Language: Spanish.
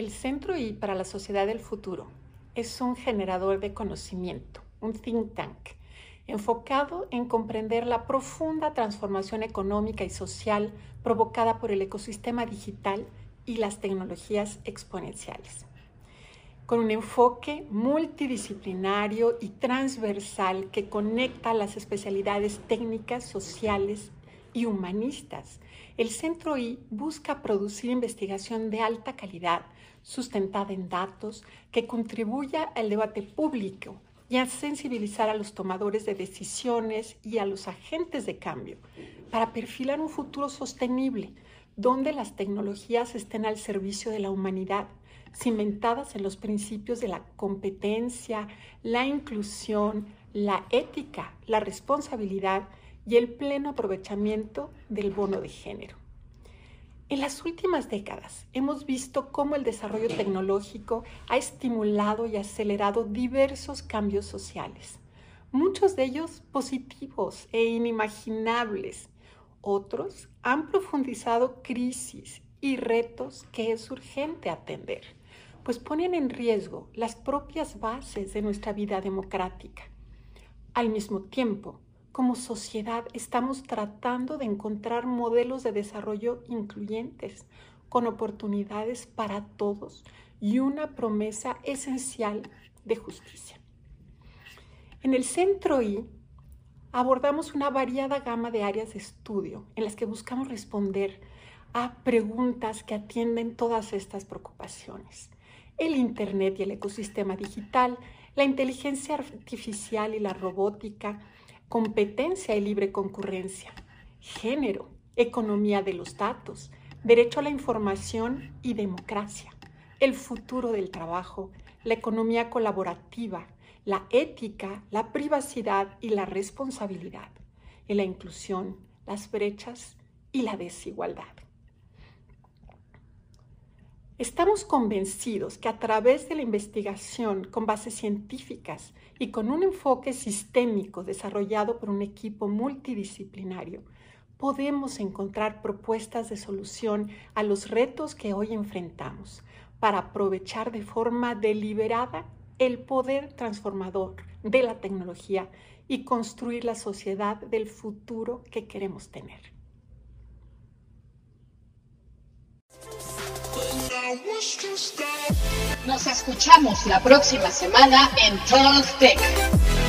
El Centro I para la Sociedad del Futuro es un generador de conocimiento, un think tank, enfocado en comprender la profunda transformación económica y social provocada por el ecosistema digital y las tecnologías exponenciales. Con un enfoque multidisciplinario y transversal que conecta las especialidades técnicas, sociales y humanistas, el Centro I busca producir investigación de alta calidad, sustentada en datos, que contribuya al debate público y a sensibilizar a los tomadores de decisiones y a los agentes de cambio para perfilar un futuro sostenible donde las tecnologías estén al servicio de la humanidad, cimentadas en los principios de la competencia, la inclusión, la ética, la responsabilidad y el pleno aprovechamiento del bono de género. En las últimas décadas hemos visto cómo el desarrollo tecnológico ha estimulado y acelerado diversos cambios sociales, muchos de ellos positivos e inimaginables. Otros han profundizado crisis y retos que es urgente atender, pues ponen en riesgo las propias bases de nuestra vida democrática. Al mismo tiempo, como sociedad estamos tratando de encontrar modelos de desarrollo incluyentes, con oportunidades para todos y una promesa esencial de justicia. En el Centro I abordamos una variada gama de áreas de estudio en las que buscamos responder a preguntas que atienden todas estas preocupaciones. El Internet y el ecosistema digital, la inteligencia artificial y la robótica, competencia y libre concurrencia, género, economía de los datos, derecho a la información y democracia, el futuro del trabajo, la economía colaborativa, la ética, la privacidad y la responsabilidad, y la inclusión, las brechas y la desigualdad. Estamos convencidos que a través de la investigación con bases científicas y con un enfoque sistémico desarrollado por un equipo multidisciplinario, podemos encontrar propuestas de solución a los retos que hoy enfrentamos para aprovechar de forma deliberada el poder transformador de la tecnología y construir la sociedad del futuro que queremos tener. Nos escuchamos la próxima semana en Talk Tech.